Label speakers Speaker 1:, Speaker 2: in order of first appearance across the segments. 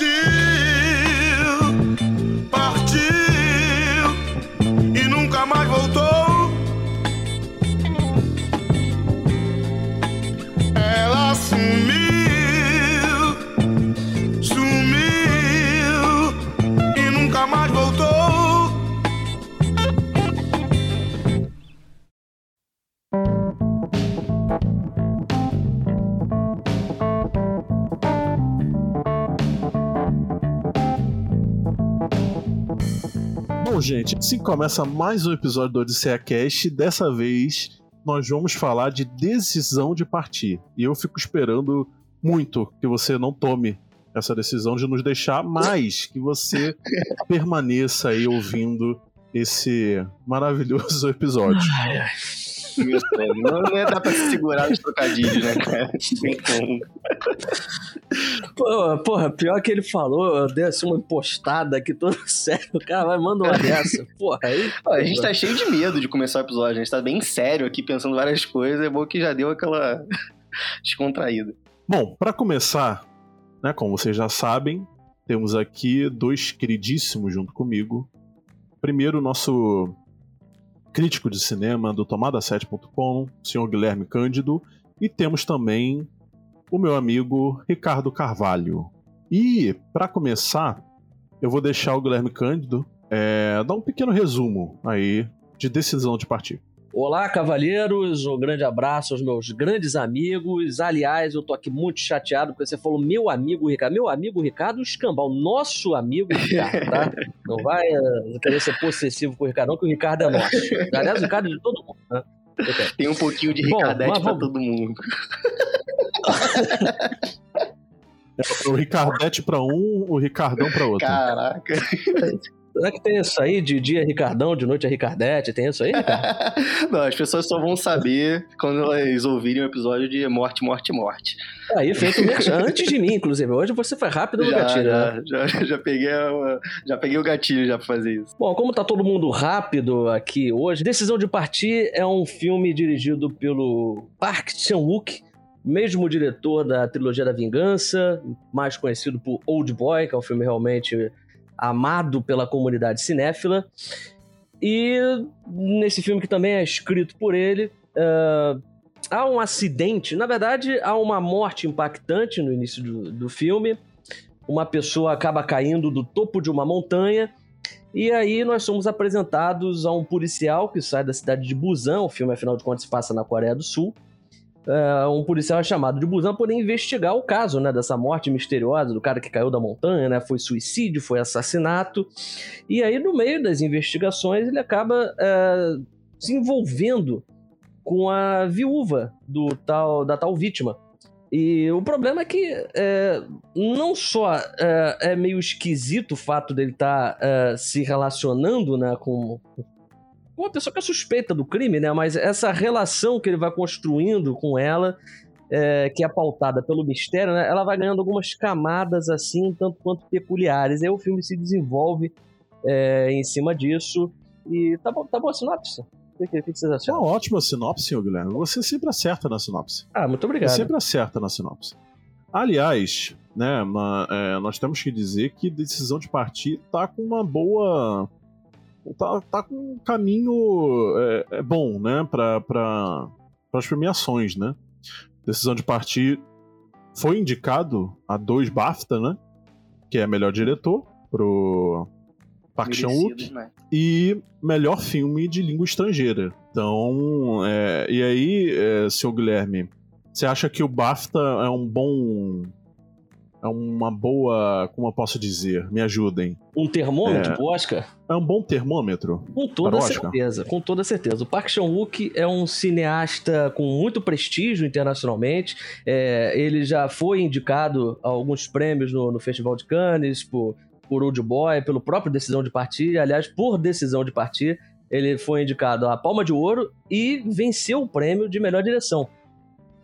Speaker 1: G. gente, assim começa mais um episódio do Odisseia Cast. Dessa vez nós vamos falar de decisão de partir. E eu fico esperando muito que você não tome essa decisão de nos deixar, mas que você permaneça aí ouvindo esse maravilhoso episódio. Ai, ai.
Speaker 2: Não, não ia dar pra se segurar nos trocadilhos, né, cara? Tem como.
Speaker 3: Pô, porra, pior que ele falou, eu dei assim uma impostada aqui todo sério. O cara vai mandar uma dessa. Porra, aí.
Speaker 2: Pô, a gente tá cheio de medo de começar o episódio. A gente tá bem sério aqui, pensando várias coisas. É bom que já deu aquela descontraída.
Speaker 1: Bom, para começar, né, como vocês já sabem, temos aqui dois queridíssimos junto comigo. Primeiro, o nosso crítico de cinema do Tomada7.com, o senhor Guilherme Cândido, e temos também o meu amigo Ricardo Carvalho. E, para começar, eu vou deixar o Guilherme Cândido é, dar um pequeno resumo aí de decisão de partir.
Speaker 3: Olá, cavalheiros, um grande abraço aos meus grandes amigos. Aliás, eu tô aqui muito chateado porque você falou meu amigo Ricardo. Meu amigo Ricardo Escambau, nosso amigo Ricardo, tá? Não vai uh, querer ser possessivo com o Ricardo, não, que o Ricardo é nosso. Aliás, o Ricardo é de todo mundo, né?
Speaker 2: Tem um pouquinho de Ricardete Bom, pra vamos... todo mundo.
Speaker 1: o Ricardete pra um, o Ricardão pra outro.
Speaker 2: Caraca.
Speaker 3: Será que tem isso aí de dia é Ricardão, de noite é Ricardete? Tem isso aí,
Speaker 2: Não, as pessoas só vão saber quando elas ouvirem o episódio de morte, morte, morte.
Speaker 3: Aí, feito antes de mim, inclusive. Hoje você foi rápido no
Speaker 2: já,
Speaker 3: gatilho,
Speaker 2: já,
Speaker 3: né?
Speaker 2: já, já, peguei já peguei o gatilho já pra fazer isso.
Speaker 3: Bom, como tá todo mundo rápido aqui hoje, Decisão de Partir é um filme dirigido pelo Park Chan-wook, mesmo diretor da trilogia da Vingança, mais conhecido por Old Boy, que é um filme realmente amado pela comunidade cinéfila. E nesse filme que também é escrito por ele, uh, há um acidente. Na verdade, há uma morte impactante no início do, do filme. Uma pessoa acaba caindo do topo de uma montanha. E aí nós somos apresentados a um policial que sai da cidade de Busan. O filme, afinal de contas, se passa na Coreia do Sul uh, um policial é chamado de Busan poder investigar o caso, né, dessa morte misteriosa do cara que caiu da montanha, né, foi suicídio, foi assassinato, e aí no meio das investigações ele acaba uh, se envolvendo com a viúva do tal da tal vítima. E o problema é que é, não só é, é, meio esquisito o fato dele estar tá, é, se relacionando né, com, uma pessoa que é suspeita do crime, né? Mas essa relação que ele vai construindo com ela, é, que é pautada pelo mistério, né? Ela vai ganhando algumas camadas assim, tanto quanto peculiares. E aí o filme se desenvolve é, em cima disso. E tá bom, tá bom a sinopse? O que, que, vocês acham?
Speaker 1: Uma ótima sinopse, Guilherme. Você sempre acerta na sinopse.
Speaker 3: Ah, muito obrigado.
Speaker 1: Você sempre acerta na sinopse. Aliás, né, uma, é, nós temos que dizer que decisão de partir tá com uma boa tá, tá com um caminho é, é bom, né, para as premiações, né? Decisão de Partir foi indicado a dois BAFTA, né? Que é melhor diretor pro Park Chan-wook né? e melhor filme de língua estrangeira. Então, é, e aí, é, seu Guilherme, você acha que o BAFTA é um bom é uma boa. Como eu posso dizer? Me ajudem.
Speaker 3: Um termômetro é, pro Oscar?
Speaker 1: É um bom termômetro.
Speaker 3: Com toda certeza, com toda certeza. O Park Chan-wook é um cineasta com muito prestígio internacionalmente. É, ele já foi indicado a alguns prêmios no, no Festival de Cannes, por, por Old Boy, pelo próprio Decisão de Partir. Aliás, por Decisão de Partir, ele foi indicado a Palma de Ouro e venceu o prêmio de melhor direção.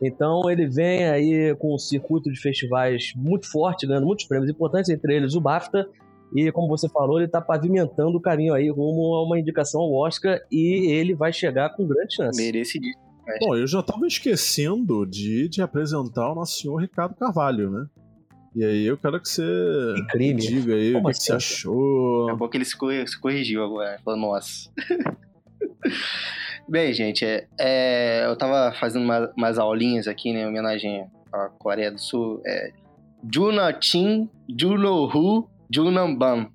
Speaker 3: Então ele vem aí com um circuito de festivais muito forte, ganhando muitos prêmios importantes, entre eles o BAFTA. E como você falou, ele está pavimentando o caminho aí rumo a uma indicação ao Oscar e ele vai chegar com grande chance.
Speaker 2: Merecidíssimo.
Speaker 1: Bom, eu já estava esquecendo de, de apresentar o nosso senhor Ricardo Carvalho, né? E aí eu quero que você
Speaker 3: Que
Speaker 1: diga aí
Speaker 3: Como
Speaker 1: o que, que você
Speaker 3: assim?
Speaker 1: achou.
Speaker 2: É bom que ele se corrigiu agora. Falou, nossa. Bem, gente, é, é, eu tava fazendo uma- umas aulinhas aqui, né, em homenagem à Coreia do Sul. É, Juna Chin, Juno Hu, Junam Bam.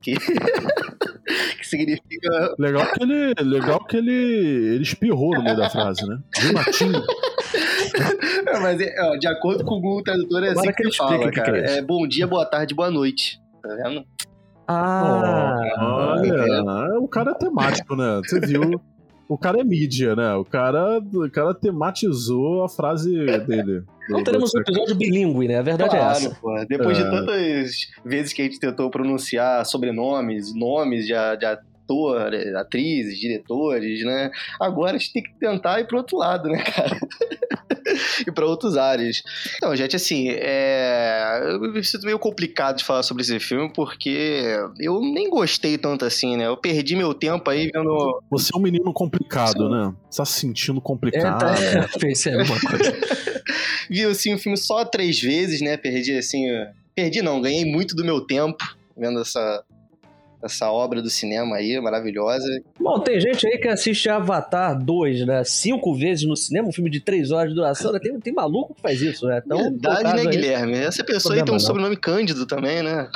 Speaker 2: Que, que significa
Speaker 1: Legal que ele, legal que ele, ele espirrou no meio da frase, né? Junatinho.
Speaker 2: É, Mas, é, ó, de acordo com o Google Tradutor, é
Speaker 3: Agora
Speaker 2: assim
Speaker 3: que
Speaker 2: que
Speaker 3: ele
Speaker 2: fala,
Speaker 3: explica o que
Speaker 2: cara.
Speaker 3: que é.
Speaker 2: É bom dia, boa tarde, boa noite. Tá vendo?
Speaker 3: Ah,
Speaker 1: Olha, o cara é temático, né? Você viu? O cara é mídia, né? O cara, o cara tematizou a frase dele.
Speaker 3: Não teremos um episódio bilíngue, né? A verdade é essa.
Speaker 2: pô. Depois
Speaker 1: É.
Speaker 2: de tantas vezes que a gente tentou pronunciar sobrenomes, nomes de, de ator, atrizes, diretores, né? Agora a gente tem que tentar ir pro outro lado, né, cara? e para outros áreas. Então, gente, assim, é... eu me sinto meio complicado de falar sobre esse filme porque eu nem gostei tanto assim, né? Eu perdi meu tempo aí vendo.
Speaker 1: Você é um menino complicado, né? Você tá se sentindo
Speaker 3: É,
Speaker 1: complicado.
Speaker 3: tá, é, pensei a mesma coisa.
Speaker 2: Vi assim, o filme só três vezes, né? Perdi assim. Perdi não, ganhei muito do meu tempo vendo essa, essa obra do cinema aí, maravilhosa.
Speaker 3: Bom, tem gente aí que assiste Avatar 2, né? Cinco vezes no cinema, um filme de três horas de duração. né? Tem, tem maluco que faz isso, né? Então,
Speaker 2: Verdade, né,
Speaker 3: aí-
Speaker 2: Guilherme? Essa pessoa aí tem um
Speaker 3: não.
Speaker 2: sobrenome Cândido também, né?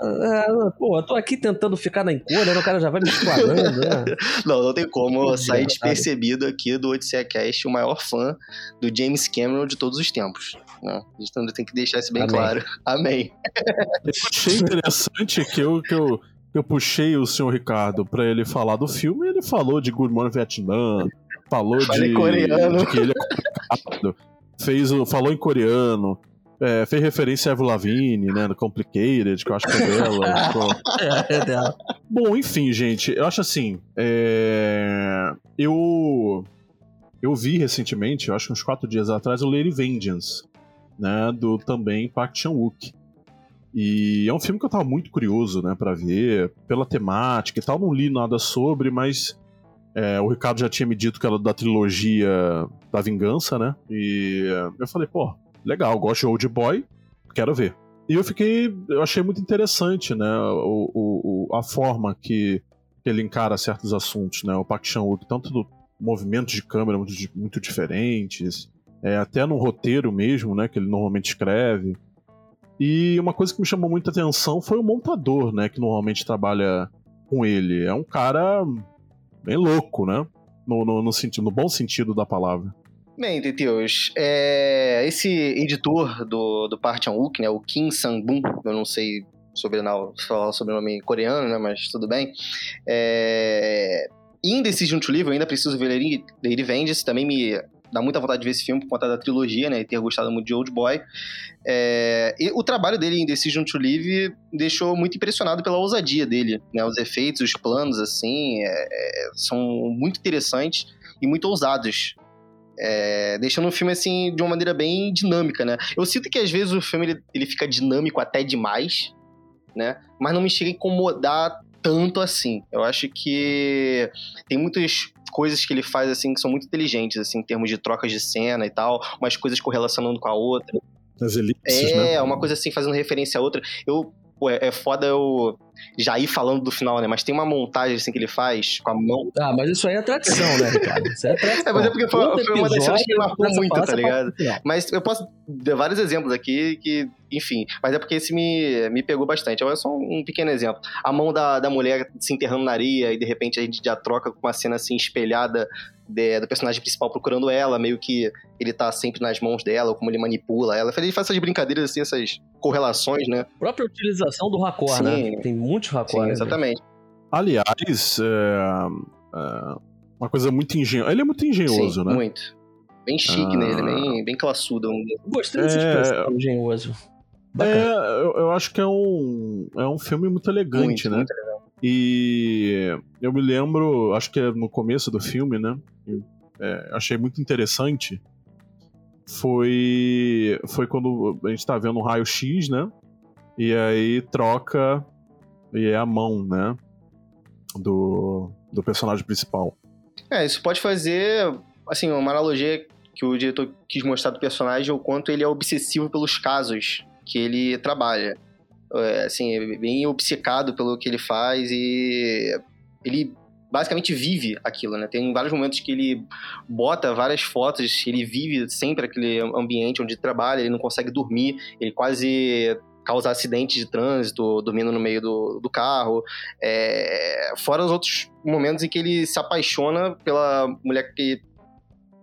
Speaker 3: Ah, pô, eu tô aqui tentando ficar na encolha, né? O cara já vai me esquadrando, né?
Speaker 2: Não, não tem como eu sair despercebido aqui do Odisseia Cast, o maior fã do James Cameron de todos os tempos. Né? A gente tem que deixar isso bem
Speaker 3: Amém.
Speaker 2: claro. Amém.
Speaker 1: Eu achei interessante que eu, que eu, que eu puxei o senhor Ricardo pra ele falar do filme e ele falou de Good Morning Vietnam, falou de,
Speaker 2: coreano.
Speaker 1: de que ele é complicado, fez o, falou em coreano, é, fez referência a Avril Lavigne, né, no Complicated, que eu acho que é dela.
Speaker 3: É, é dela.
Speaker 1: Bom, enfim, gente, eu acho assim, é, eu eu vi recentemente, eu acho que uns quatro dias atrás, o Lady Vengeance, né, do também Park Chan-wook. E é um filme que eu tava muito curioso, né, para ver, pela temática e tal, não li nada sobre, mas é, o Ricardo já tinha me dito que era da trilogia da Vingança, né, e é, eu falei, pô, legal, gosto de Old Boy, quero ver. E eu fiquei, eu achei muito interessante, né, o, o- a forma que, que ele encara certos assuntos, né, o Park Chan-wook, tanto do movimentos de câmera muito, muito diferentes, é, até no roteiro mesmo, né, que ele normalmente escreve. E uma coisa que me chamou muita atenção foi o montador, né, que normalmente trabalha com ele. É um cara bem louco, né, no, no, no sentido, no bom sentido da palavra.
Speaker 2: Bem, Teteus, é, esse editor do, do Park né, o Kim Sang-boon, eu não sei sobrenome, falar o sobrenome coreano, né, mas tudo bem. É, em Decision to Live, eu ainda preciso ver Vengeance, também me dá muita vontade de ver esse filme por conta da trilogia, né, e ter gostado muito de Old Boy. É, e o trabalho dele em Decision to Live deixou muito impressionado pela ousadia dele, né, os efeitos, os planos, assim, é, é, são muito interessantes e muito ousados. É, deixando o filme assim de uma maneira bem dinâmica, né? Eu sinto que às vezes o filme ele, ele fica dinâmico até demais, né? Mas não me chega a incomodar tanto assim. Eu acho que tem muitas coisas que ele faz assim que são muito inteligentes assim em termos de trocas de cena e tal, umas coisas correlacionando com a outra.
Speaker 1: As elipses,
Speaker 2: É,
Speaker 1: né?
Speaker 2: uma coisa assim fazendo referência a outra. Eu pô, é, é foda eu já ir falando do final, né? Mas tem uma montagem assim que ele faz com a mão
Speaker 3: Ah, mas isso aí é tradição, né, Ricardo? Isso é tradição.
Speaker 2: É, mas é porque foi- foi uma das cenas que marcou muito, tá
Speaker 3: fala
Speaker 2: ligado?
Speaker 3: final.
Speaker 2: Mas eu posso dar vários exemplos aqui que, enfim, mas é porque esse me, me pegou bastante. É só um pequeno exemplo. A mão da, da mulher se enterrando na areia e de repente a gente já troca com uma cena assim espelhada de- do personagem principal procurando ela, meio que ele tá sempre nas mãos dela, como ele manipula ela. Ele faz essas brincadeiras assim, essas correlações, né?
Speaker 3: A própria utilização do raccord,
Speaker 2: Sim.
Speaker 3: né? Tem muitos
Speaker 2: Sim,
Speaker 3: raccords. né?
Speaker 2: exatamente.
Speaker 1: Aliás, é, é, uma coisa muito engenhosa. Ele é muito engenhoso,
Speaker 2: Sim,
Speaker 1: né?
Speaker 2: muito. Bem chique
Speaker 1: Ah.
Speaker 2: nele, bem, bem classudo.
Speaker 3: Gostei dessa
Speaker 1: É,
Speaker 3: expressão engenhoso.
Speaker 1: É,
Speaker 3: Bacana.
Speaker 1: eu, eu acho que é um, é um filme muito elegante,
Speaker 2: Muito,
Speaker 1: né?
Speaker 2: muito legal.
Speaker 1: E eu me lembro, acho que é no começo do filme, né? É, achei muito interessante. Foi, foi quando a gente tá vendo um raio-x, né? E aí troca e é a mão, né? Do, do personagem principal.
Speaker 2: É, isso pode fazer, assim, uma analogia que o diretor quis mostrar do personagem o quanto ele é obsessivo pelos casos que ele trabalha. É, assim, é bem obcecado pelo que ele faz e ele basicamente vive aquilo, né? Tem vários momentos que ele bota várias fotos, ele vive sempre aquele ambiente onde trabalha, ele não consegue dormir, ele quase causa acidentes de trânsito, dormindo no meio do, do carro. É... Fora os outros momentos em que ele se apaixona pela mulher que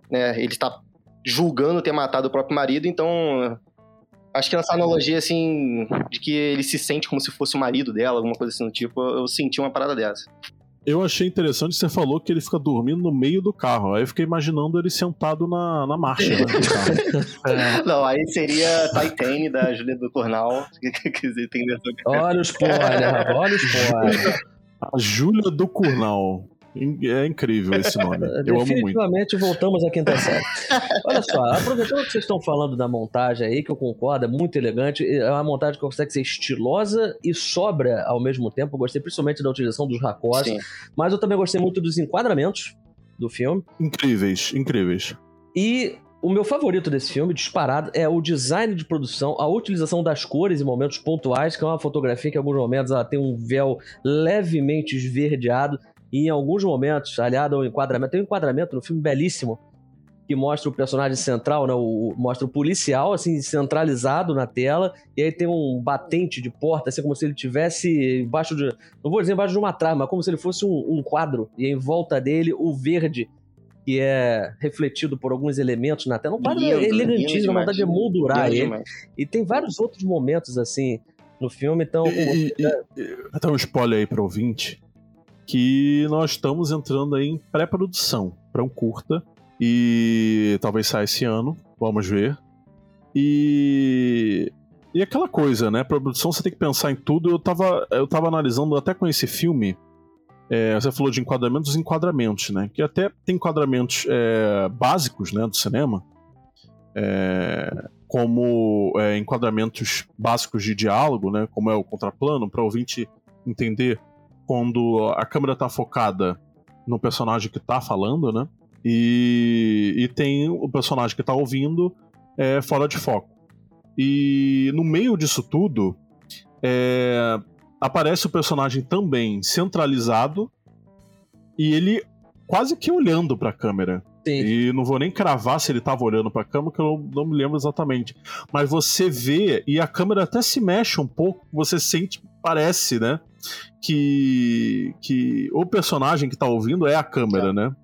Speaker 2: né, ele está julgando ter matado o próprio marido, então Acho que nessa analogia, assim, de que ele se sente como se fosse o marido dela, alguma coisa assim do tipo, eu senti uma parada dessa.
Speaker 1: Eu achei interessante, você falou que ele fica dormindo no meio do carro. Aí eu fiquei imaginando ele sentado na, na marcha, né,
Speaker 2: é. Não, aí seria Titane da Julia do Cornal.
Speaker 3: olha o spoiler, olha o spoiler.
Speaker 1: A Júlia do Cornal. É incrível esse nome. Eu amo muito.
Speaker 3: Definitivamente voltamos à quinta série. Olha só, aproveitando que vocês estão falando da montagem aí, que eu concordo, é muito elegante. É uma montagem que consegue ser estilosa e sobra ao mesmo tempo. Eu gostei principalmente da utilização dos racós, mas eu também gostei muito dos enquadramentos do filme.
Speaker 1: Incríveis, incríveis.
Speaker 3: E o meu favorito desse filme, disparado, é o design de produção, a utilização das cores em momentos pontuais, que é uma fotografia que em alguns momentos ela tem um véu levemente esverdeado e em alguns momentos, aliado ao enquadramento, tem um enquadramento no filme belíssimo que mostra o personagem central, né, o, mostra o policial assim centralizado na tela e aí tem um batente de porta, assim como se ele tivesse embaixo de, não vou dizer embaixo de uma trama, mas como se ele fosse um, um quadro e em volta dele o verde que é refletido por alguns elementos na tela. Um quadro lindo, elegantíssimo, na verdade é moldurar ele. E tem vários outros momentos assim no filme, então.
Speaker 1: E, e, e, até um spoiler aí pro ouvinte que nós estamos entrando aí em pré-produção para um curta e talvez saia esse ano, vamos ver. E e aquela coisa, né? Produção você tem que pensar em tudo. Eu tava, eu tava analisando até com esse filme. É, você falou de enquadramentos, enquadramentos, né? Que até tem enquadramentos é, básicos, né, do cinema, é, como é, enquadramentos básicos de diálogo, né? Como é o contraplano, para ouvinte entender quando a câmera tá focada no personagem que tá falando, né? E, e tem o personagem que tá ouvindo é, fora de foco. E no meio disso tudo, é, aparece o personagem também centralizado e ele quase que olhando para a câmera. Sim. E não vou nem cravar se ele tava olhando para a câmera, que eu não, não, me lembro exatamente. Mas você vê e a câmera até se mexe um pouco, você sente, parece, né? que, que o personagem que tá ouvindo é a câmera, é. né?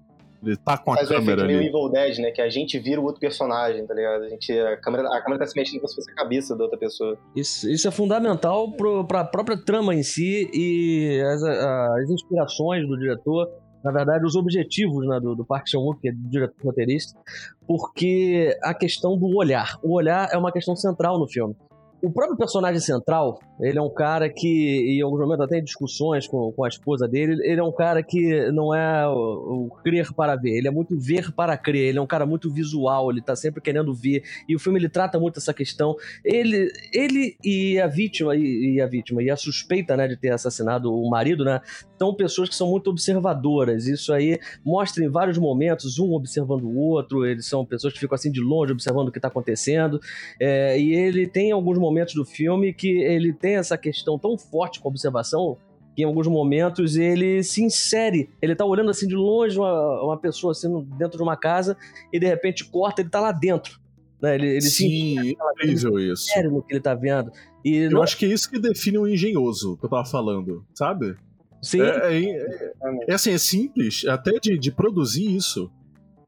Speaker 1: Ele tá com a Faz câmera ali.
Speaker 2: meio Evil Dead, né? Que a gente vira o outro personagem, tá ligado? A, gente, a, câmera, a câmera tá se mexendo como se fosse a cabeça da outra pessoa.
Speaker 3: Isso, isso é fundamental pro, pra própria trama em si e as, as inspirações do diretor na verdade, os objetivos né, do, do Park Chan-wook, que é diretor roteirista, porque a questão do olhar. O olhar é uma questão central no filme. O próprio personagem central, ele é um cara que, em alguns momentos até em discussões com, com a esposa dele, ele é um cara que não é o, o, crer para ver, ele é muito ver para crer, ele é um cara muito visual, ele tá sempre querendo ver, e o filme ele trata muito essa questão. Ele, ele e a vítima, e, e a vítima, e a suspeita, né, de ter assassinado o marido, né, são pessoas que são muito observadoras, isso aí mostra em vários momentos, um observando o outro, eles são pessoas que ficam assim de longe observando o que tá acontecendo, é, e ele tem alguns momentos do filme que ele tem essa questão tão forte com a observação que em alguns momentos ele se insere. Ele tá olhando assim de longe uma, uma pessoa assim dentro de uma casa e de repente corta, ele tá lá dentro. Né? Ele, ele
Speaker 1: Sim, se incrível isso.
Speaker 3: Sério no que ele tá vendo. E
Speaker 1: Eu não... acho que é isso que define o engenhoso que eu tava falando, sabe?
Speaker 3: Sim.
Speaker 1: É, é, é, é assim, é simples, até de, de produzir isso.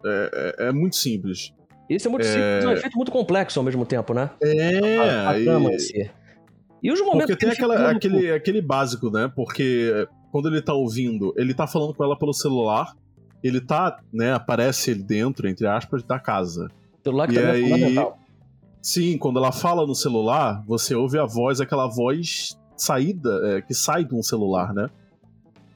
Speaker 1: É, é, é muito simples.
Speaker 3: Isso é muito é... simples, é um efeito muito complexo ao mesmo tempo, né?
Speaker 1: É.
Speaker 3: A, a trama e... em si. E os momentos
Speaker 1: Porque tem aquela, aquele, aquele básico, né? Porque quando ele tá ouvindo, ele tá falando com ela pelo celular, ele tá, né, aparece ele dentro, entre aspas, da casa.
Speaker 3: O celular que e também é aí... é fundamental.
Speaker 1: Sim, quando ela fala no celular, você ouve a voz, aquela voz saída, é, que sai de um celular, né?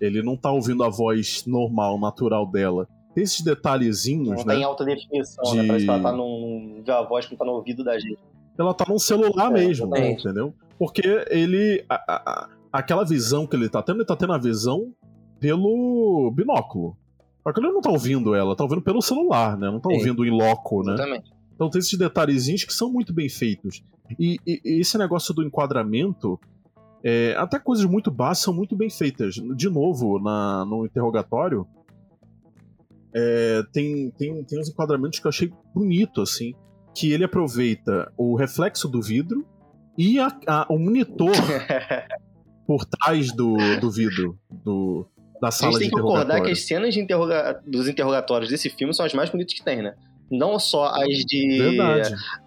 Speaker 1: Ele não tá ouvindo a voz normal, natural dela. Tem esses detalhezinhos, não
Speaker 2: né?
Speaker 1: Não
Speaker 2: tem alta definição, de... né? Parece que ela tá num. a voz que não tá no ouvido da gente.
Speaker 1: Ela tá num celular é, mesmo, entendeu? Porque ele. A, a, aquela visão que ele tá tendo, ele tá tendo a visão pelo binóculo. Só que ele não tá ouvindo ela, tá ouvindo pelo celular, né? Não tá
Speaker 3: Sim.
Speaker 1: ouvindo em loco, né?
Speaker 2: Exatamente.
Speaker 1: Então tem esses detalhezinhos que são muito bem feitos. E, e- e esse negócio do enquadramento, é, até coisas muito básicas são muito bem feitas. De novo, na, no interrogatório, é, tem, tem, tem uns enquadramentos que eu achei bonito, assim. Que ele aproveita o reflexo do vidro e a- a- o monitor por trás do, do vidro do, da
Speaker 2: A
Speaker 1: sala
Speaker 2: gente
Speaker 1: de
Speaker 2: tem que concordar que
Speaker 1: interrogatório.
Speaker 2: as cenas interroga- dos interrogatórios desse filme são as mais bonitas que tem, né? Não só as de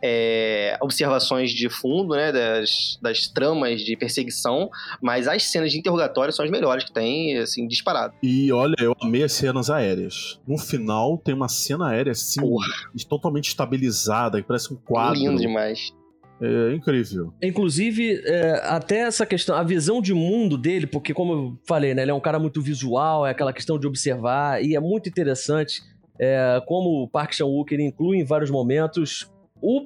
Speaker 2: é, observações de fundo, né? Das, das tramas de perseguição, mas as cenas de interrogatório são as melhores que tem, assim, disparado.
Speaker 1: E olha, eu amei as cenas aéreas. No final tem uma cena aérea assim,
Speaker 2: Porra.
Speaker 1: totalmente estabilizada, que parece um quadro.
Speaker 2: Lindo demais.
Speaker 1: É incrível.
Speaker 3: Inclusive, é, até essa questão, a visão de mundo dele, porque como eu falei, né, ele é um cara muito visual, é aquela questão de observar, e é muito interessante é, como o Park Chan-wook inclui em vários momentos o,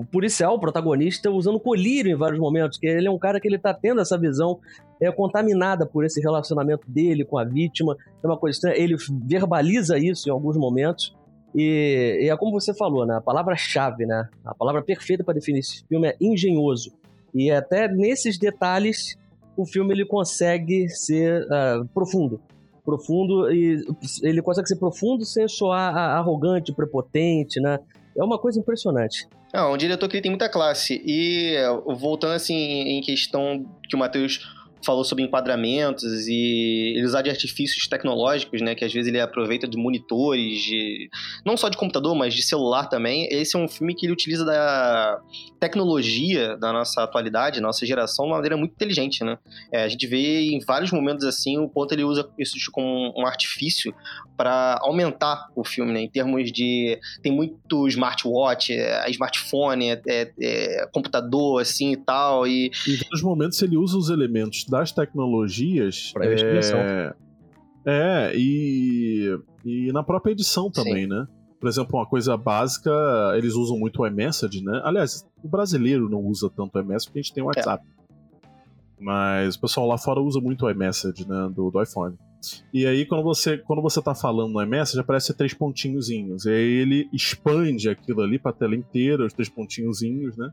Speaker 3: o policial, o protagonista, usando colírio em vários momentos, que ele é um cara que ele tá tendo essa visão é, contaminada por esse relacionamento dele com a vítima, é uma coisa estranha, ele verbaliza isso em alguns momentos, e, e é como você falou, né? A palavra-chave, né? A palavra perfeita para definir esse filme é engenhoso. E até nesses detalhes, o filme ele consegue ser ah, profundo. Profundo e ele consegue ser profundo sem soar arrogante, prepotente, né? É uma coisa impressionante.
Speaker 2: Não, um diretor que tem muita classe. E voltando assim em questão que o Matheus falou sobre enquadramentos e ele usar de artifícios tecnológicos, né, que às vezes ele aproveita de monitores, de não só de computador, mas de celular também. Esse é um filme que ele utiliza da tecnologia da nossa atualidade, nossa geração, de uma maneira muito inteligente, né? É, a gente vê em vários momentos assim o quanto ele usa isso como um artifício para aumentar o filme, né, em termos de tem muito smartwatch, é, smartphone, é, é, é, computador assim e tal e
Speaker 1: Em vários momentos ele usa os elementos das tecnologias.
Speaker 3: Pra investigação.
Speaker 1: É, é e, e na própria edição também, né? Por exemplo, uma coisa básica, eles usam muito o iMessage, né? Aliás, o brasileiro não usa tanto o iMessage porque a gente tem o WhatsApp. Mas o pessoal lá fora usa muito o iMessage, né? Do, do iPhone. E aí, quando você, quando você tá falando no iMessage, aparece três pontinhozinhos. E aí ele expande aquilo ali pra tela inteira, os três pontinhozinhos, né?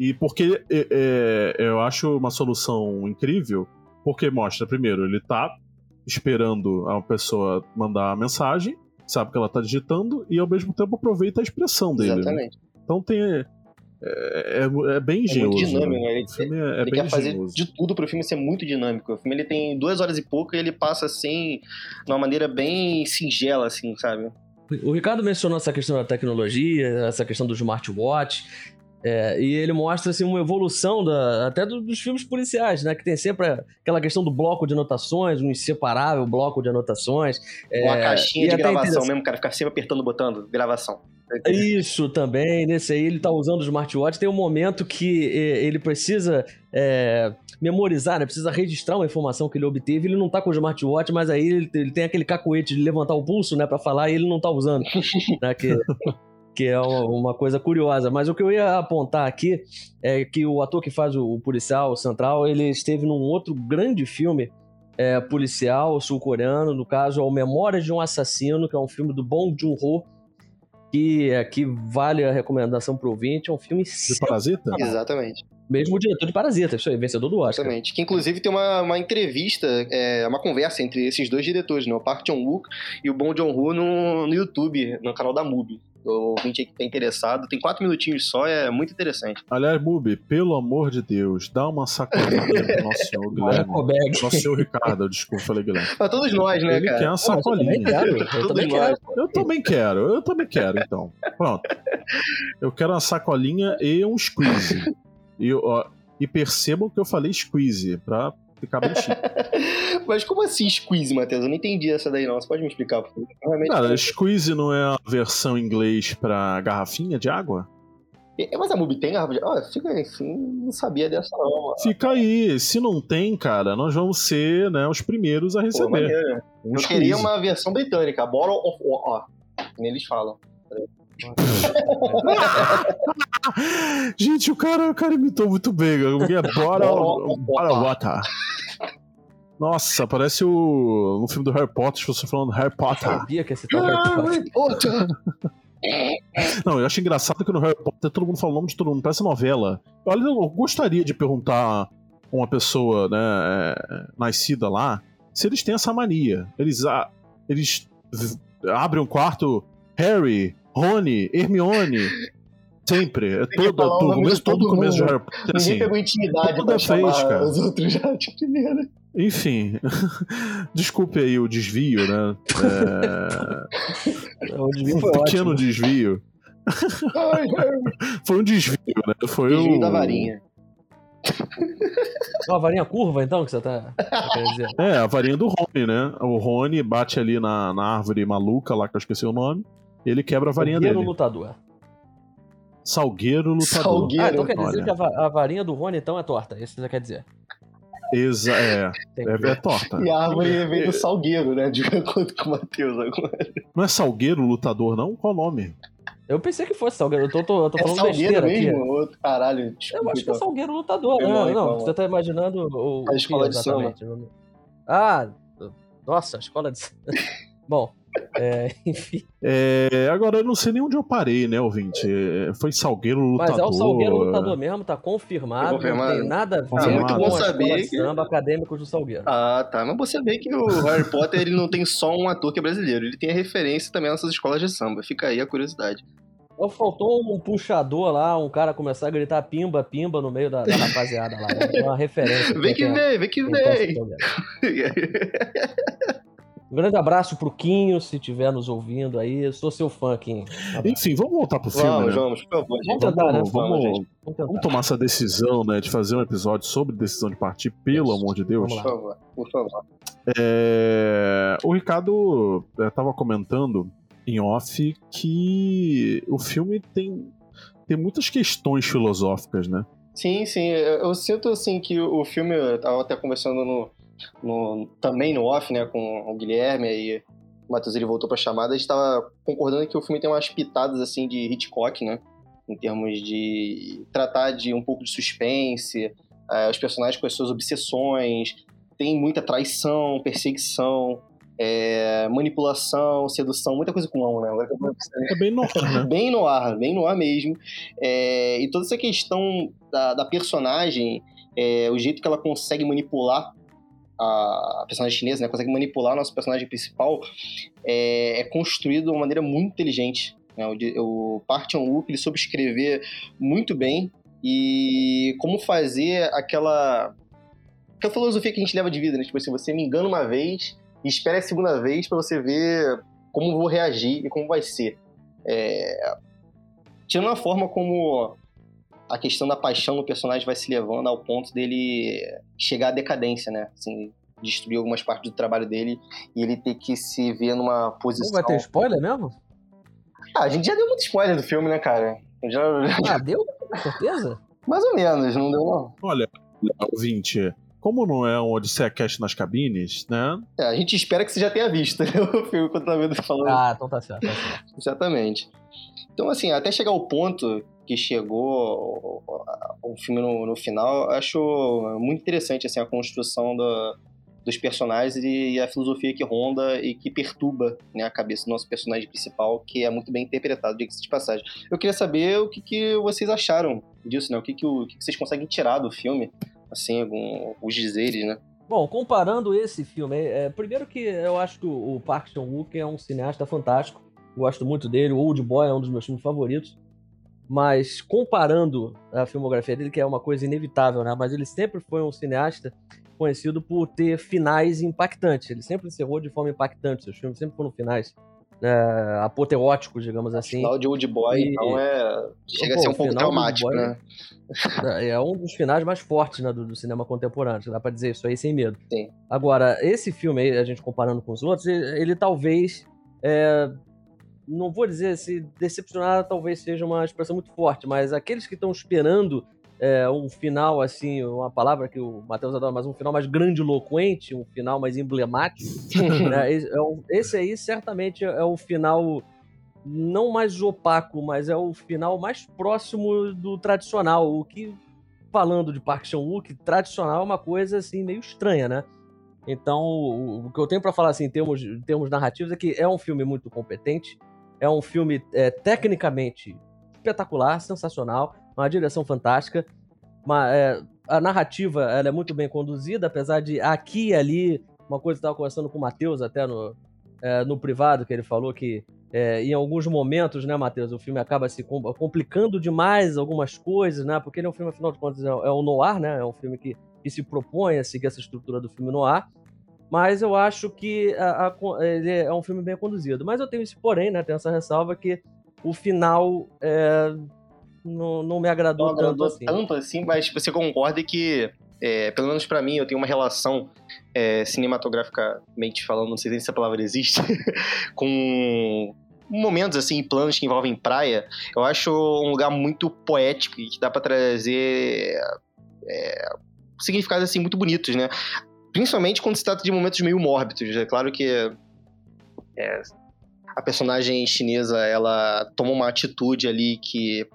Speaker 1: E porque é, é, eu acho uma solução incrível, porque mostra, primeiro, ele tá esperando a pessoa mandar a mensagem, sabe que ela tá digitando, e ao mesmo tempo aproveita a expressão dele. né?
Speaker 2: exatamente.
Speaker 1: Então tem. É, é, é bem
Speaker 2: É
Speaker 1: engenhoso.
Speaker 2: muito dinâmico,
Speaker 1: né?
Speaker 2: né? Ele-
Speaker 1: O filme é, é
Speaker 2: ele
Speaker 1: bem
Speaker 2: quer fazer
Speaker 1: engenhoso.
Speaker 2: de tudo pro filme ser muito dinâmico. O filme ele tem duas horas e pouco e ele passa assim, de uma maneira bem singela, assim, sabe?
Speaker 3: O Ricardo mencionou essa questão da tecnologia, essa questão do smartwatch. É, e ele mostra assim, uma evolução da- até do- dos filmes policiais, né? Que tem sempre aquela questão do bloco de anotações, um inseparável bloco de anotações.
Speaker 2: Uma
Speaker 3: é,
Speaker 2: caixinha
Speaker 3: e
Speaker 2: de
Speaker 3: até
Speaker 2: gravação mesmo, cara, ficar sempre apertando o botão, gravação.
Speaker 3: Isso também, nesse aí ele tá usando o smartwatch. Tem um momento que eh, ele precisa é, memorizar, né? Precisa registrar uma informação que ele obteve. Ele não tá com o smartwatch, mas aí ele, ele tem aquele cacoete de levantar o pulso, né? Pra falar e ele não tá usando. né? Que, que é uma, uma coisa curiosa. Mas o que eu ia apontar aqui é que o ator que faz o, o policial central, ele esteve num outro grande filme é, policial sul-coreano, no caso, é o Memórias de um Assassino, que é um filme do Bong Joon-ho, que aqui vale a recomendação pro ouvinte, é um filme
Speaker 1: De Parasita?
Speaker 2: Exatamente.
Speaker 3: mesmo o diretor de Parasita, isso aí, vencedor do Oscar.
Speaker 2: Exatamente. Que inclusive tem uma, uma entrevista, é, uma conversa entre esses dois diretores, né? o Park Chan-wook e o Bong Joon-ho no, no YouTube, no canal da MUBI. O ouvinte aí que tá interessado, tem quatro minutinhos só, é muito interessante.
Speaker 1: Aliás, Mubi, pelo amor de Deus, dá uma sacolinha pro nosso senhor Guilherme. Nosso senhor Ricardo, desculpa, falei Guilherme.
Speaker 2: Pra todos nós, né,
Speaker 1: Ele
Speaker 2: cara?
Speaker 1: quer uma
Speaker 3: mas eu também
Speaker 1: sacolinha.
Speaker 3: quero, eu também quero.
Speaker 1: Eu também quero, eu também quero, então. Pronto. Eu quero uma sacolinha e um squeeze. E, ó, e percebam que eu falei squeeze, pra ficar bem chique.
Speaker 2: Mas como assim squeeze, Matheus? Eu não entendi essa daí, não. Você pode me explicar? Realmente.
Speaker 1: Cara, squeeze não é a versão em inglês pra garrafinha de água?
Speaker 2: É, Mas a MUBI tem garrafa de. Ah, fica assim, não sabia dessa, não.
Speaker 1: Fica aí. Se não tem, cara, nós vamos ser né, os primeiros a
Speaker 2: Pô,
Speaker 1: receber.
Speaker 2: maneiro.
Speaker 1: Um
Speaker 2: Eu queria
Speaker 1: squeeze.
Speaker 2: uma versão britânica, Bottle of nem eles falam.
Speaker 1: Gente, o cara, o cara imitou muito bem. é bora,
Speaker 2: Bora,
Speaker 1: bora water. Nossa, parece o. no filme do Harry Potter, você falando Harry Potter.
Speaker 3: Sabia que esse tal Harry Potter.
Speaker 1: Não, eu acho engraçado que no Harry Potter todo mundo fala o nome de todo mundo, parece novela. Olha, eu gostaria de perguntar a uma pessoa, né, é, nascida lá, se eles têm essa mania. Eles, ah, eles abrem um quarto, Harry, Rony, Hermione. Sempre. É todo,
Speaker 2: o
Speaker 1: começo,
Speaker 2: de todo
Speaker 1: todo começo de. Harry Potter.
Speaker 2: Ninguém
Speaker 1: Assim,
Speaker 2: pegou intimidade
Speaker 1: toda
Speaker 2: pra
Speaker 1: vez,
Speaker 2: chamar
Speaker 1: cara.
Speaker 2: os outros já de primeira.
Speaker 1: enfim, desculpe aí o desvio, né? É,
Speaker 3: O desvio
Speaker 1: um
Speaker 3: foi
Speaker 1: pequeno
Speaker 3: ótimo.
Speaker 1: desvio. Foi um desvio, né? Foi
Speaker 2: Desvio
Speaker 1: o...
Speaker 2: da varinha.
Speaker 3: Uma varinha curva, então, que você tá tá querendo dizer?
Speaker 1: É, a varinha do Rony, né? O Rony bate ali na, na árvore maluca lá, que eu esqueci o nome. Ele quebra a varinha
Speaker 3: Salgueiro
Speaker 1: dele.
Speaker 3: lutador.
Speaker 1: Salgueiro lutador.
Speaker 2: Salgueiro.
Speaker 3: Ah, então quer dizer
Speaker 1: olha.
Speaker 3: que a, va- a varinha do Rony então é torta. Isso que você quer dizer.
Speaker 1: Exa é, é, é torta.
Speaker 2: E a árvore veio do Salgueiro, né? De acordo com o Matheus agora.
Speaker 1: Não é Salgueiro lutador, não? Qual o nome?
Speaker 3: Eu pensei que fosse Salgueiro. Eu tô, tô, tô
Speaker 2: É
Speaker 3: falando
Speaker 2: Salgueiro
Speaker 3: besteira aqui.
Speaker 2: mesmo? Outro caralho. Desculpa,
Speaker 3: Eu acho que é
Speaker 2: então.
Speaker 3: Salgueiro lutador, né? Não,
Speaker 2: então,
Speaker 3: você tá imaginando o,
Speaker 2: A
Speaker 3: que
Speaker 2: escola de
Speaker 3: exatamente? Ah, nossa, a escola de Bom, é, enfim.
Speaker 1: É, agora, eu não sei nem onde eu parei, né, ouvinte? É, Foi Salgueiro
Speaker 3: Mas
Speaker 1: lutador.
Speaker 3: é o Salgueiro lutador mesmo, tá confirmado.
Speaker 2: Confirmado?
Speaker 3: Não tem nada a ver
Speaker 1: Ah, muito
Speaker 3: com
Speaker 1: bom
Speaker 2: saber que-
Speaker 3: samba acadêmicos do Salgueiro.
Speaker 2: Ah, tá. Mas você vê que o Harry Potter ele não tem só um ator que é brasileiro. Ele tem a referência também nessas escolas de samba. Fica aí a curiosidade.
Speaker 3: Faltou um puxador lá, um cara começar a gritar pimba, pimba no meio da, da rapaziada lá. né? É uma referência.
Speaker 2: Vem que vem, vem que vem.
Speaker 3: Um grande abraço pro Quinho, se estiver nos ouvindo aí. Eu sou seu fã, Quinho. Abraço.
Speaker 1: Enfim, vamos voltar pro filme,
Speaker 2: Vamos,
Speaker 1: né?
Speaker 2: vamos, por favor.
Speaker 3: Vamos tentar, né?
Speaker 1: Vamos, vamos,
Speaker 2: gente.
Speaker 3: Vamos tentar.
Speaker 1: vamos tomar essa decisão, né, de fazer um episódio sobre decisão de partir, pelo
Speaker 3: Isso.
Speaker 1: amor de Deus.
Speaker 3: Vamos
Speaker 2: Por favor, por favor.
Speaker 1: É, O Ricardo estava comentando em off que o filme tem, tem muitas questões filosóficas, né?
Speaker 2: Sim, sim. Eu, eu sinto assim que o filme. Eu tava até conversando no, no- também no off, né, com o Guilherme aí. O Matheus ele voltou pra chamada, a gente tava concordando que o filme tem umas pitadas assim de Hitchcock, né? Em termos de tratar de um pouco de suspense, eh, os personagens com as suas obsessões, tem muita traição, perseguição, eh, manipulação, sedução, muita coisa com mão, né?
Speaker 1: É bem normal, né?
Speaker 2: bem no ar, bem no ar mesmo. É, e toda essa questão da, da personagem, é, o jeito que ela consegue manipular a, personagem chinesa, né, consegue manipular o nosso personagem principal, é, é construído de uma maneira muito inteligente. Né? O, o Park Chan-wook ele soube escrever muito bem e como fazer aquela aquela filosofia que a gente leva de vida, né? Tipo assim, você me engana uma vez e espera a segunda vez pra você ver como vou reagir e como vai ser. É, tirando a forma como a questão da paixão do personagem vai se levando ao ponto dele chegar à decadência, né? Assim, destruir algumas partes do trabalho dele e ele ter que se ver numa
Speaker 3: Não
Speaker 2: posição.
Speaker 3: vai ter spoiler mesmo?
Speaker 2: Ah, a gente já deu muito spoiler do filme, né, cara? Já...
Speaker 3: Ah, deu? Com certeza?
Speaker 2: Mais ou menos, não deu não.
Speaker 1: Olha, ouvinte, como não é um Odisseia Cast nas cabines, né?
Speaker 2: É, a gente espera que você já tenha visto né, o filme quando tá vendo falando.
Speaker 3: Ah, então tá certo. Tá certo.
Speaker 2: Exatamente. Então, assim, até chegar ao ponto que chegou o, filme no, no final, acho muito interessante assim, a construção da- dos personagens e, a filosofia que ronda e que perturba né, a cabeça do nosso personagem principal, que é muito bem interpretado, diga-se de passagem. Eu queria saber o que, que vocês acharam disso, né? O que, que, o, que que vocês conseguem tirar do filme, assim, algum, os dizeres, né?
Speaker 3: Bom, comparando esse filme, é, primeiro que eu acho que o, o Park Chan-wook é um cineasta fantástico. Gosto muito dele. O Old Boy é um dos meus filmes favoritos. Mas comparando a filmografia dele, que é uma coisa inevitável, né? Mas ele sempre foi um cineasta conhecido por ter finais impactantes. Ele sempre encerrou de forma impactante. Seus filmes sempre foram finais é, apoteóticos, digamos
Speaker 2: O
Speaker 3: assim.
Speaker 2: final de Old Boy,
Speaker 3: E-
Speaker 2: então, é... chega
Speaker 3: Pô,
Speaker 2: a ser
Speaker 3: o
Speaker 2: um pouco traumático,
Speaker 3: Boy,
Speaker 2: né?
Speaker 3: É é um dos finais mais fortes né, do, do cinema contemporâneo, dá pra dizer isso aí sem medo.
Speaker 2: Sim.
Speaker 3: Agora, esse filme aí, a gente comparando com os outros, ele, ele talvez. é, não vou dizer se decepcionar, talvez seja uma expressão muito forte, mas aqueles que estão esperando é, um final, assim, uma palavra que o Matheus adora, mas um final mais grandiloquente, um final mais emblemático, né, esse, é o- esse aí certamente é o final não mais opaco, mas é o final mais próximo do tradicional. O que, falando de Park Chan-wook, tradicional é uma coisa assim meio estranha, né? Então, o, o que eu tenho para falar assim, em termos, em termos narrativos é que é um filme muito competente, é um filme é, tecnicamente espetacular, sensacional, uma direção fantástica, uma, é, a narrativa ela é muito bem conduzida, apesar de aqui e ali, uma coisa que eu estava conversando com o Matheus até no, é, no privado, que ele falou que é, em alguns momentos, né, Matheus, o filme acaba se complicando demais algumas coisas, né, porque ele é um filme, afinal de contas, é, é um noir, né, é um filme que, que se propõe a seguir essa estrutura do filme noir, mas eu acho que a, a, ele é um filme bem conduzido. Mas eu tenho esse porém, né, tem essa ressalva que o final é, não, não me agradou, não agradou tanto assim.
Speaker 2: tanto assim, mas você concorda que, é, pelo menos para mim, eu tenho uma relação é, cinematograficamente falando, não sei se essa palavra existe, com momentos assim, planos que envolvem praia, eu acho um lugar muito poético e que dá para trazer é, significados assim muito bonitos, né? Principalmente quando se trata de momentos meio mórbidos. É claro que é, a personagem chinesa ela toma uma atitude ali que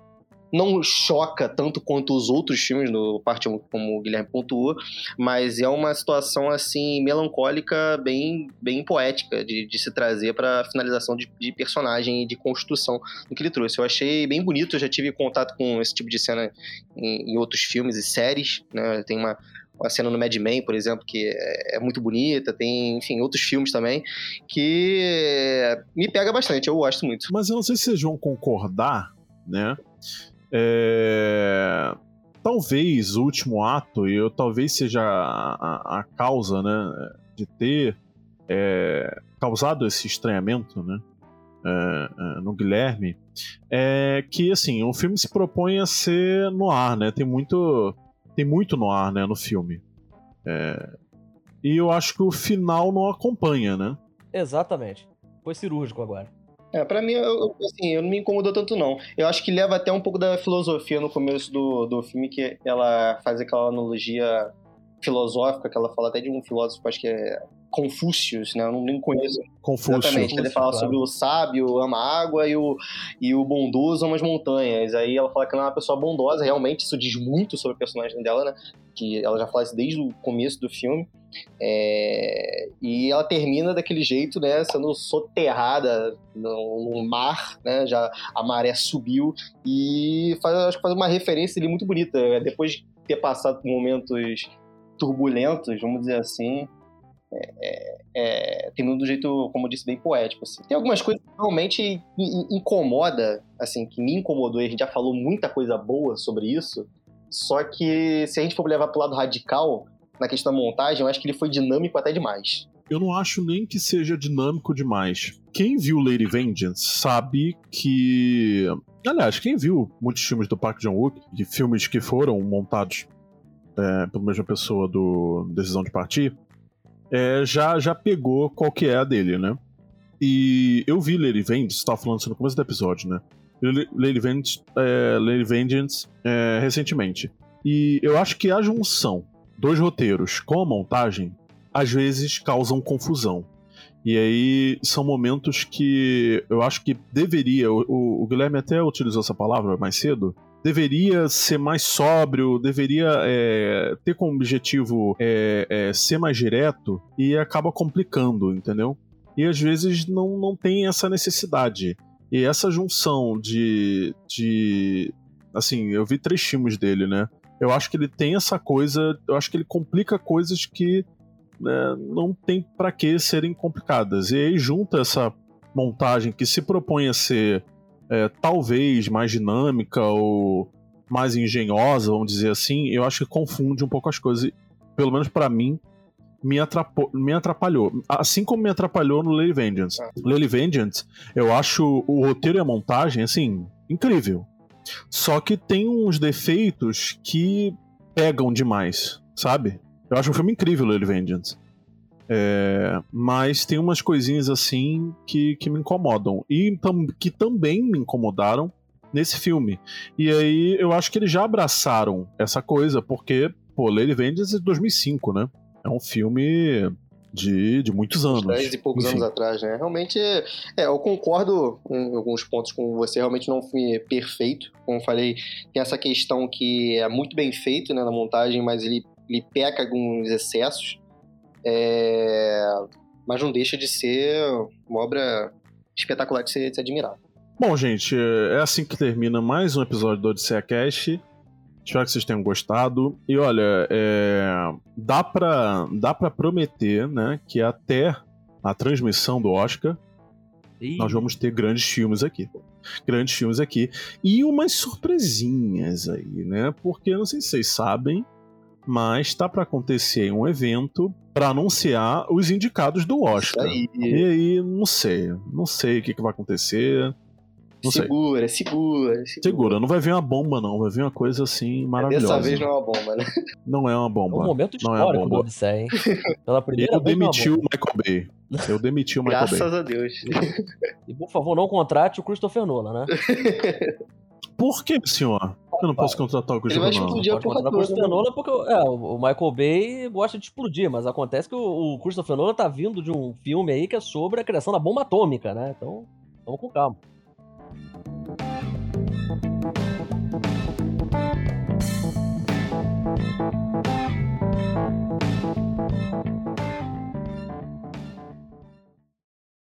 Speaker 2: não choca tanto quanto os outros filmes do Parte 1, como o Guilherme pontuou, mas é uma situação assim melancólica bem, bem poética de, de se trazer para finalização de, de, personagem e de construção do que ele trouxe. Eu achei bem bonito, eu já tive contato com esse tipo de cena em, em outros filmes e séries, né? Tem uma uma cena no Mad Men, por exemplo, que é, é muito bonita, tem, enfim, outros filmes também, que me pega bastante, eu gosto muito.
Speaker 1: Mas eu não sei se vocês vão concordar, né? É... Talvez o último ato, e eu talvez seja a, a, a causa, né, de ter é, causado esse estranhamento, né, é, é, no Guilherme, é que, assim, o filme se propõe a ser no ar, né, tem muito, tem muito no ar, né, no filme. É, e eu acho que o final não acompanha, né.
Speaker 3: Exatamente. Foi cirúrgico agora.
Speaker 2: É, pra mim, eu, assim, eu não me incomodou tanto, não. Eu acho que leva até um pouco da filosofia no começo do, do filme, que ela faz aquela analogia filosófica, que ela fala até de um filósofo, acho que é Confúcio, né? Eu não nem conheço.
Speaker 1: Confúcio.
Speaker 2: Exatamente. Ele fala claro. sobre o sábio ama a água e o, e o bondoso ama as montanhas. Aí ela fala que ela é uma pessoa bondosa, realmente isso diz muito sobre o personagem dela, né? Que ela já fala isso desde o começo do filme. É... E ela termina daquele jeito, né? Sendo soterrada no, mar, né? Já a maré subiu e faz, acho que faz uma referência ali muito bonita. Né? Depois de ter passado por momentos turbulentos, vamos dizer assim, é, é, do jeito, como eu disse, bem poético. Assim. Tem algumas coisas que realmente incomoda, assim, que me incomodou, e a gente já falou muita coisa boa sobre isso, só que se a gente for levar pro lado radical, na questão da montagem, eu acho que ele foi dinâmico até demais.
Speaker 1: Eu não acho nem que seja dinâmico demais. Quem viu Lady Vengeance sabe que. Aliás, quem viu muitos filmes do Park Chan-wook, de filmes que foram montados é, pela mesma pessoa do Decisão de Partir, é, já, já pegou qual que é a dele, né? E eu vi Lady Vengeance, estava falando isso no começo do episódio, né? Lady Vengeance, é, Lady Vengeance é, recentemente. E eu acho que a junção dos roteiros com a montagem às vezes causam confusão. E aí são momentos que eu acho que deveria. O, o Guilherme até utilizou essa palavra mais cedo deveria ser mais sóbrio, deveria é, ter como objetivo é, é, ser mais direto e acaba complicando, entendeu? E às vezes não, não tem essa necessidade. E essa junção de, de. Assim, eu vi três filmes dele, né? Eu acho que ele tem essa coisa. Eu acho que ele complica coisas que né, não tem para que serem complicadas. E aí junta essa montagem que se propõe a ser é, talvez mais dinâmica ou mais engenhosa, vamos dizer assim, eu acho que confunde um pouco as coisas. Pelo menos para mim, me, me atrapalhou. Assim como me atrapalhou no Lady Vengeance. É. Lady Vengeance, eu acho o roteiro e a montagem, assim, incrível. Só que tem uns defeitos que pegam demais, sabe? Eu acho um filme incrível, Lady Vengeance. É, mas tem umas coisinhas assim que, que me incomodam. E tam, que também me incomodaram nesse filme. E aí eu acho que eles já abraçaram essa coisa, porque, pô, Lady Vengeance é de 2005, né? É um filme de, de muitos anos.
Speaker 2: Dez e poucos Enfim. anos atrás, né? Realmente, é, eu concordo em alguns pontos com você, realmente não foi perfeito. Como eu falei, tem essa questão que é muito bem feito né, na montagem, mas ele, ele peca alguns excessos. É... Mas não deixa de ser uma obra espetacular de ser, de ser admirada.
Speaker 1: Bom, gente, é assim que termina mais um episódio do Odisseia Cast. Espero que vocês tenham gostado. E olha, é... dá, pra, dá pra prometer né, que até a transmissão do Oscar,
Speaker 3: Ih,
Speaker 1: nós vamos ter grandes filmes aqui. Grandes filmes aqui. E umas surpresinhas aí, né? Porque não sei se vocês sabem, mas tá pra acontecer um evento pra anunciar os indicados do Oscar.
Speaker 2: Aí.
Speaker 1: E aí, não sei. Não sei o que, que vai acontecer. Não sei.
Speaker 2: segura, segura, segura.
Speaker 1: Segura, não vai vir uma bomba, não. Vai vir uma coisa assim maravilhosa.
Speaker 2: Dessa vez não é uma bomba, né?
Speaker 1: Não é uma
Speaker 3: é um
Speaker 1: bomba.
Speaker 3: momento
Speaker 1: não é
Speaker 3: histórico
Speaker 1: bomba.
Speaker 3: Odisseia, hein? Pela primeira
Speaker 1: Eu
Speaker 3: é
Speaker 1: demiti o
Speaker 3: bomba.
Speaker 1: Michael Bay. Eu demiti o Michael
Speaker 2: Graças
Speaker 1: Bay.
Speaker 2: a Deus.
Speaker 3: E por favor, não contrate o Christopher Nolan, né?
Speaker 1: Por que, senhor? Eu não posso contratar o curso
Speaker 2: Ele vai explodir a porra toda. Né?
Speaker 3: Porque é, o Michael Bay gosta de explodir, mas acontece que o, o Christopher Nolan tá vindo de um filme aí que é sobre a criação da bomba atômica, né? Então, vamos com calma.